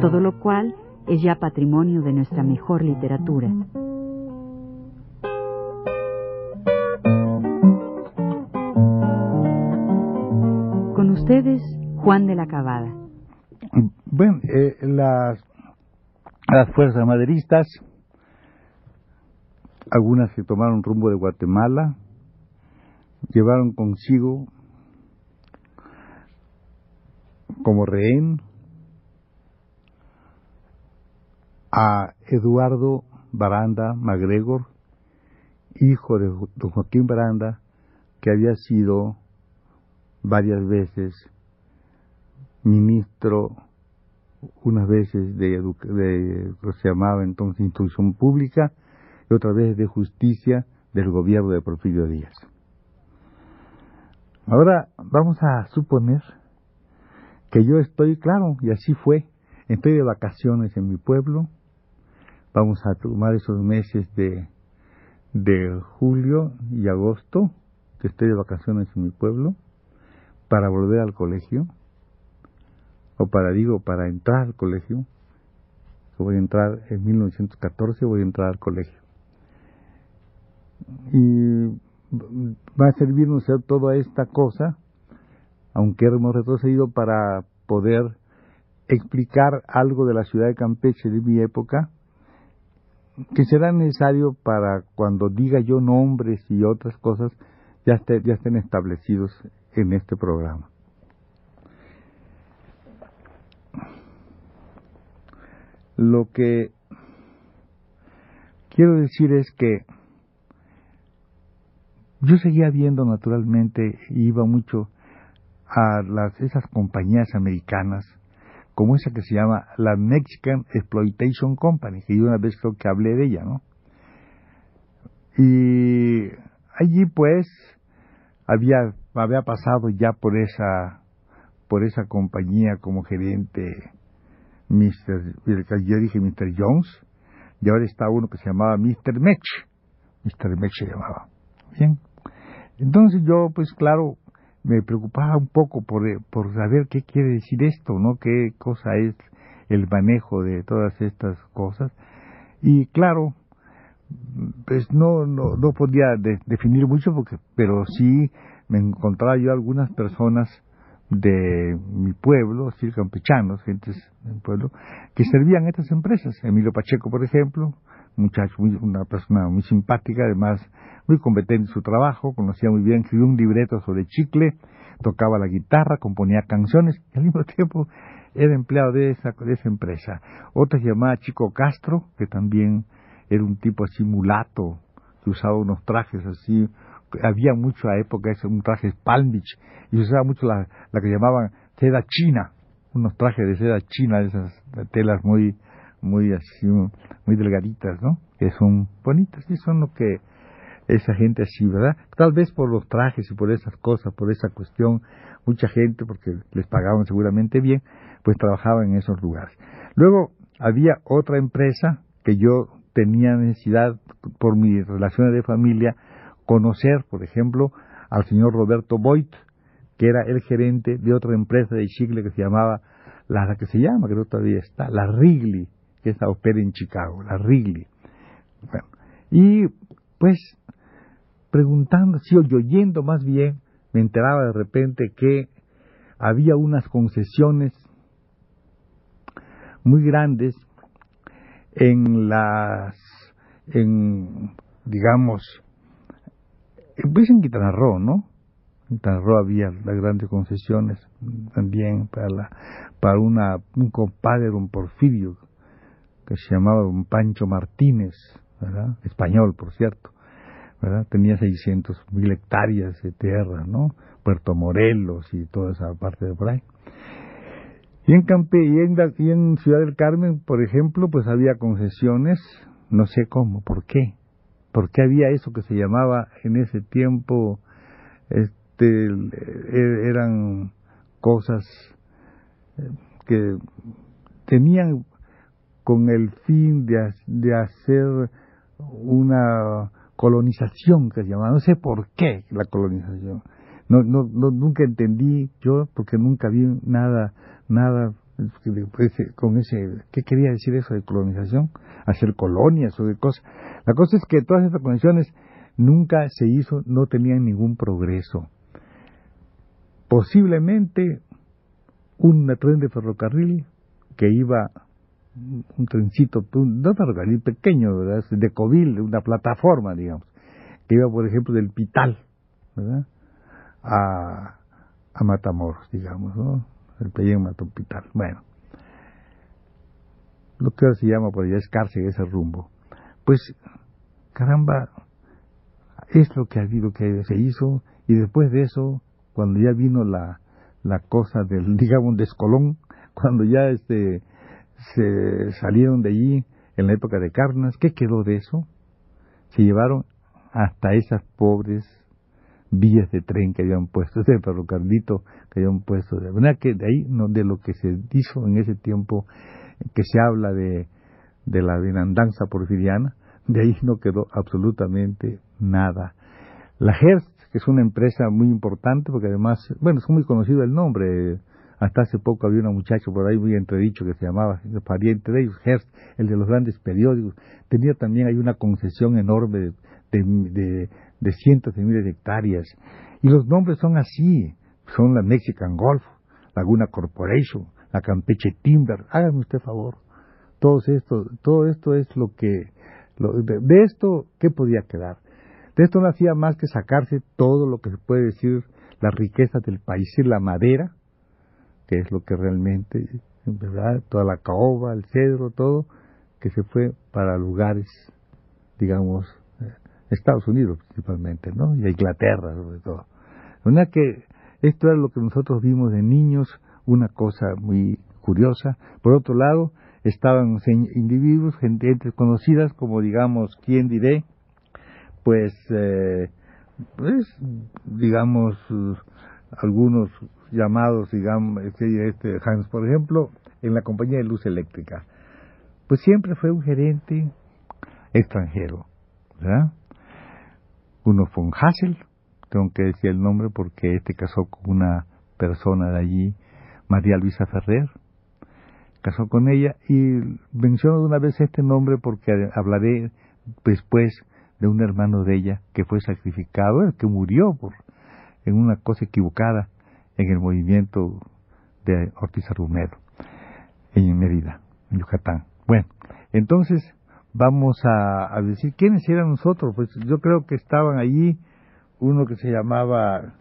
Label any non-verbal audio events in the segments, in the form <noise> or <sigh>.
todo lo cual es ya patrimonio de nuestra mejor literatura. Con ustedes, Juan de la Cabada. Bueno, eh, las, las fuerzas maderistas algunas que tomaron rumbo de Guatemala, llevaron consigo como rehén a Eduardo Baranda MacGregor, hijo de don Joaquín Baranda, que había sido varias veces ministro, unas veces de, de, lo que se llamaba entonces instrucción pública, y otra vez de justicia del gobierno de Porfirio Díaz. Ahora vamos a suponer que yo estoy, claro, y así fue, estoy de vacaciones en mi pueblo, vamos a tomar esos meses de, de julio y agosto, que estoy de vacaciones en mi pueblo, para volver al colegio, o para, digo, para entrar al colegio, voy a entrar en 1914, voy a entrar al colegio. Y va a servirnos toda esta cosa, aunque hemos retrocedido para poder explicar algo de la ciudad de Campeche de mi época, que será necesario para cuando diga yo nombres y otras cosas, ya, ya estén establecidos en este programa. Lo que quiero decir es que yo seguía viendo naturalmente, iba mucho a las, esas compañías americanas, como esa que se llama la Mexican Exploitation Company, que yo una vez creo que hablé de ella, ¿no? Y allí pues había, había pasado ya por esa, por esa compañía como gerente Mr. yo dije Mr. Jones, y ahora está uno que se llamaba Mr. Mech, Mr. Mech se llamaba. Bien. Entonces yo, pues claro, me preocupaba un poco por, eh, por saber qué quiere decir esto, ¿no? Qué cosa es el manejo de todas estas cosas. Y claro, pues no, no, no podía definir mucho, porque, pero sí me encontraba yo algunas personas de mi pueblo, sí, campechanos, gentes del pueblo, que servían estas empresas. Emilio Pacheco, por ejemplo, muchacho, una persona muy simpática, además muy competente en su trabajo, conocía muy bien, escribió un libreto sobre chicle, tocaba la guitarra, componía canciones y al mismo <laughs> tiempo era empleado de esa, de esa empresa. Otra se llamaba Chico Castro, que también era un tipo así mulato, que usaba unos trajes así, había mucho a época ese, un traje Palm Beach, y usaba mucho la, la que llamaban seda china, unos trajes de seda china, esas telas muy, muy así, muy delgaditas, ¿no? Que son bonitas y son lo que esa gente así, ¿verdad? Tal vez por los trajes y por esas cosas, por esa cuestión, mucha gente, porque les pagaban seguramente bien, pues trabajaba en esos lugares. Luego había otra empresa que yo tenía necesidad, por mis relaciones de familia, conocer, por ejemplo, al señor Roberto Boyd, que era el gerente de otra empresa de chicle que se llamaba, la que se llama, que todavía está, la Wrigley, que esa opera en Chicago, la Wrigley. Bueno, y pues preguntando, sí, oyendo más bien, me enteraba de repente que había unas concesiones muy grandes en las, en, digamos, pues en Quintana ¿no? En Quintana había las grandes concesiones también para, la, para una, un compadre, un Porfirio, que se llamaba un Pancho Martínez, ¿verdad? Español, por cierto ¿verdad? Tenía 600 mil hectáreas de tierra, ¿no? Puerto Morelos y toda esa parte de por ahí. Y en, Campe, y en, y en Ciudad del Carmen, por ejemplo, pues había concesiones, no sé cómo, ¿por qué? ¿Por qué había eso que se llamaba en ese tiempo, este, e, eran cosas eh, que tenían con el fin de, de hacer una colonización que se llamaba, no sé por qué la colonización. No, no, no, nunca entendí yo porque nunca vi nada, nada pues, con ese, ¿qué quería decir eso de colonización? Hacer colonias o de cosas. La cosa es que todas estas conexiones nunca se hizo, no tenían ningún progreso. Posiblemente un tren de ferrocarril que iba un trencito, un, no ferrocarril pequeño, ¿verdad? de Covil, una plataforma, digamos, que iba, por ejemplo, del Pital, ¿verdad? A, a Matamoros, digamos, ¿no? El Pellén Pital. Bueno, lo que ahora se llama por allá es cárcel, ese rumbo. Pues, caramba, es lo que ha habido que se hizo, y después de eso, cuando ya vino la, la cosa del, <laughs> digamos, descolón, cuando ya este se salieron de allí en la época de Carnas, ¿qué quedó de eso? Se llevaron hasta esas pobres vías de tren que habían puesto, <laughs> ese ferrocarrito que habían puesto. De verdad que de ahí, no, de lo que se hizo en ese tiempo, que se habla de, de la venandanza porfiriana, de ahí no quedó absolutamente nada. La Hearst, que es una empresa muy importante, porque además, bueno, es muy conocido el nombre, hasta hace poco había una muchacha por ahí muy entredicho que se llamaba, pariente de ellos, Hearst, el de los grandes periódicos. Tenía también hay una concesión enorme de, de, cientos de miles de hectáreas. Y los nombres son así, son la Mexican Golf, Laguna Corporation, la Campeche Timber. Hágame usted favor. Todo esto, todo esto es lo que, de, de, esto, ¿qué podía quedar? De esto no hacía más que sacarse todo lo que se puede decir, las riquezas del país, y la madera, que es lo que realmente, ¿verdad? Toda la caoba, el cedro, todo, que se fue para lugares, digamos, eh, Estados Unidos principalmente, ¿no? Y a Inglaterra sobre todo. Una que esto era lo que nosotros vimos de niños, una cosa muy curiosa. Por otro lado, estaban individuos, gente, conocidas, como digamos, ¿quién diré? Pues, eh, pues digamos, algunos llamados, digamos, este, este, Hans, por ejemplo, en la compañía de luz eléctrica, pues siempre fue un gerente extranjero, ¿verdad? Uno von Hassel, tengo que decir el nombre porque este casó con una persona de allí, María Luisa Ferrer, casó con ella y menciono de una vez este nombre porque hablaré después de un hermano de ella que fue sacrificado, el que murió por en una cosa equivocada en el movimiento de Ortiz Arrumero, en Mérida, en Yucatán. Bueno, entonces vamos a, decir quiénes eran nosotros. Pues yo creo que estaban allí uno que se llamaba,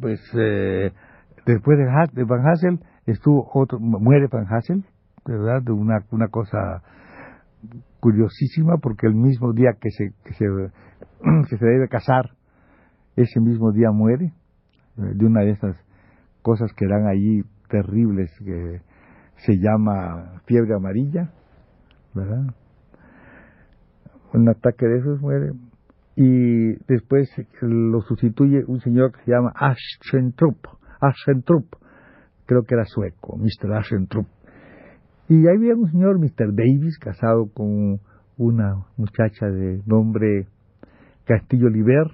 pues eh, después de, Van Hassel estuvo otro, muere Van Hassel, ¿verdad? De una, una cosa curiosísima porque el mismo día que se, que se, <clears throat> que se debe casar, ese mismo día muere eh, de una de esas cosas que eran allí terribles que se llama fiebre amarilla, ¿verdad? Un ataque de esos muere. Y después lo sustituye un señor que se llama Aschentrup, Aschentrup, creo que era sueco, Mr. Aschentrup. Y ahí había un señor, Mr. Davis, casado con una muchacha de nombre Castillo Liber,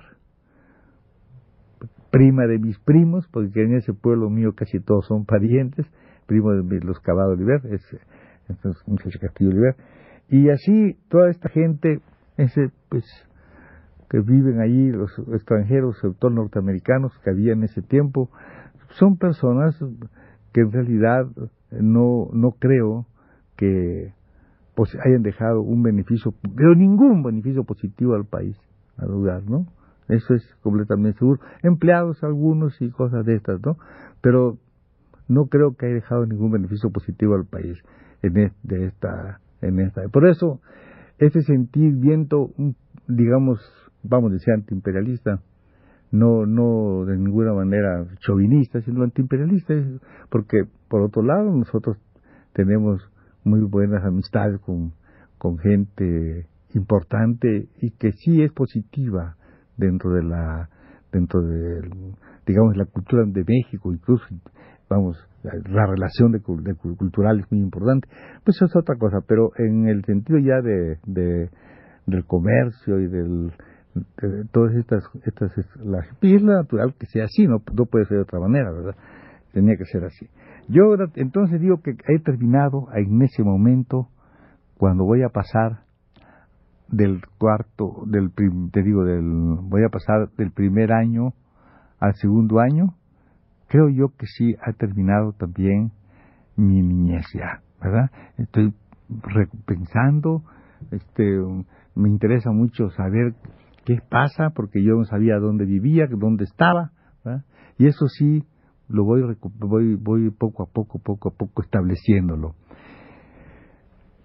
prima de mis primos, porque en ese pueblo mío casi todos son parientes, primo de los Cavado Oliver, es entonces muchacho Castillo Oliver, y así toda esta gente, ese pues que viven allí, los extranjeros, sobre todo norteamericanos que había en ese tiempo, son personas que en realidad no, no creo que pues, hayan dejado un beneficio, pero ningún beneficio positivo al país, a lugar, ¿no? Eso es completamente seguro. Empleados algunos y cosas de estas, ¿no? Pero no creo que haya dejado ningún beneficio positivo al país en de esta en esta. Por eso ese sentir viento, digamos, vamos a decir antiimperialista, no, no de ninguna manera chauvinista, sino antiimperialista, porque por otro lado nosotros tenemos muy buenas amistades con, con gente importante y que sí es positiva dentro de la dentro de digamos la cultura de México incluso vamos la, relación de, cultural es muy importante. Pues eso es otra cosa pero en el sentido ya de, de del comercio y del de todas estas estas la, y es natural que sea así no no puede ser de otra manera verdad tenía que ser así. Yo entonces digo que he terminado en ese momento cuando voy a pasar del cuarto, del te digo, del, voy a pasar del primer año al segundo año, creo yo que sí ha terminado también mi niñez ya, ¿verdad? Estoy pensando, este, me interesa mucho saber qué pasa, porque yo no sabía dónde vivía, dónde estaba, y eso sí lo voy, voy, voy poco a poco, poco a poco estableciéndolo.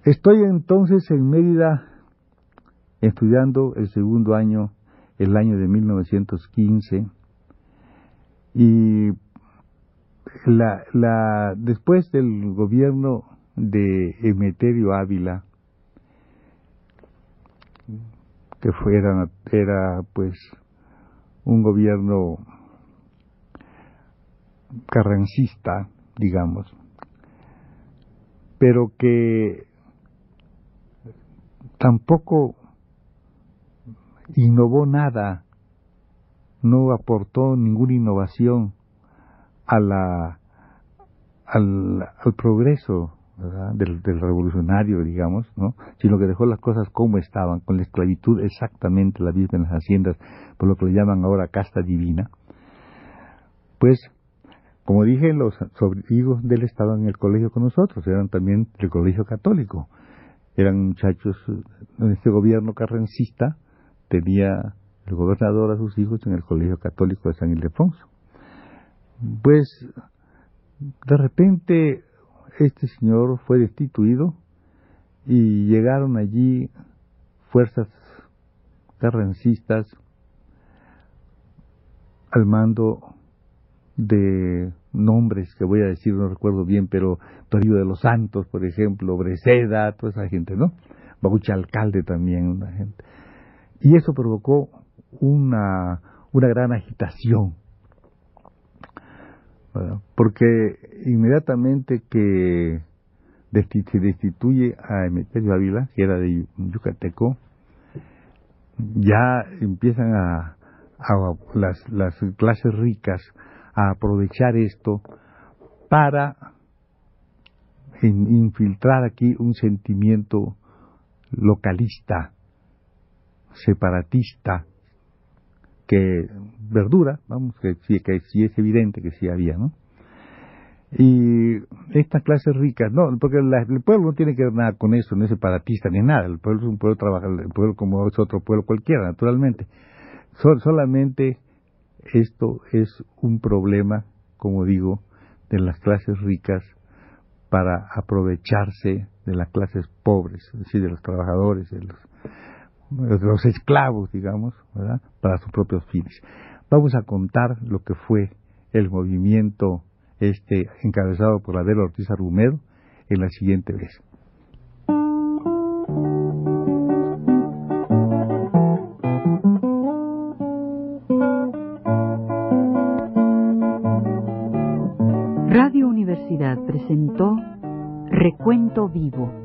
Estoy entonces en Mérida estudiando el segundo año, el año de 1915, y la, la, después del gobierno de Emeterio Ávila, que fuera, era pues un gobierno carrancista, digamos, pero que tampoco innovó nada, no aportó ninguna innovación a la, al, al progreso del, del, revolucionario, digamos, ¿no? sino que dejó las cosas como estaban, con la esclavitud exactamente la misma en las haciendas, por lo que le llaman ahora casta divina. Pues, como dije, los hijos de él estaban en el colegio con nosotros, eran también del colegio católico, eran muchachos en este gobierno carrencista, tenía el gobernador a sus hijos en el Colegio Católico de San Ildefonso. Pues de repente este señor fue destituido y llegaron allí fuerzas carrancistas al mando de nombres que voy a decir, no recuerdo bien, pero Toribio de los Santos, por ejemplo, Breceda, toda esa gente, ¿no? Babucha Alcalde también, una gente. Y eso provocó una, una gran agitación, porque inmediatamente que se destituye a Emeterio Ávila, que era de Yucateco, ya empiezan a, las, las clases ricas a aprovechar esto para infiltrar aquí un sentimiento localista separatista que verdura, vamos, que que sí es evidente que sí había, ¿no? Y estas clases ricas, no, porque el pueblo no tiene que ver nada con eso, no es separatista ni nada, el pueblo es un pueblo trabajador, el pueblo como es otro pueblo cualquiera, naturalmente. solamente esto es un problema, como digo, de las clases ricas para aprovecharse de las clases pobres, es decir, de los trabajadores, de los los esclavos, digamos, para sus propios fines. Vamos a contar lo que fue el movimiento este encabezado por Adela Ortiz Argumedo en la siguiente vez. Radio Universidad presentó Recuento Vivo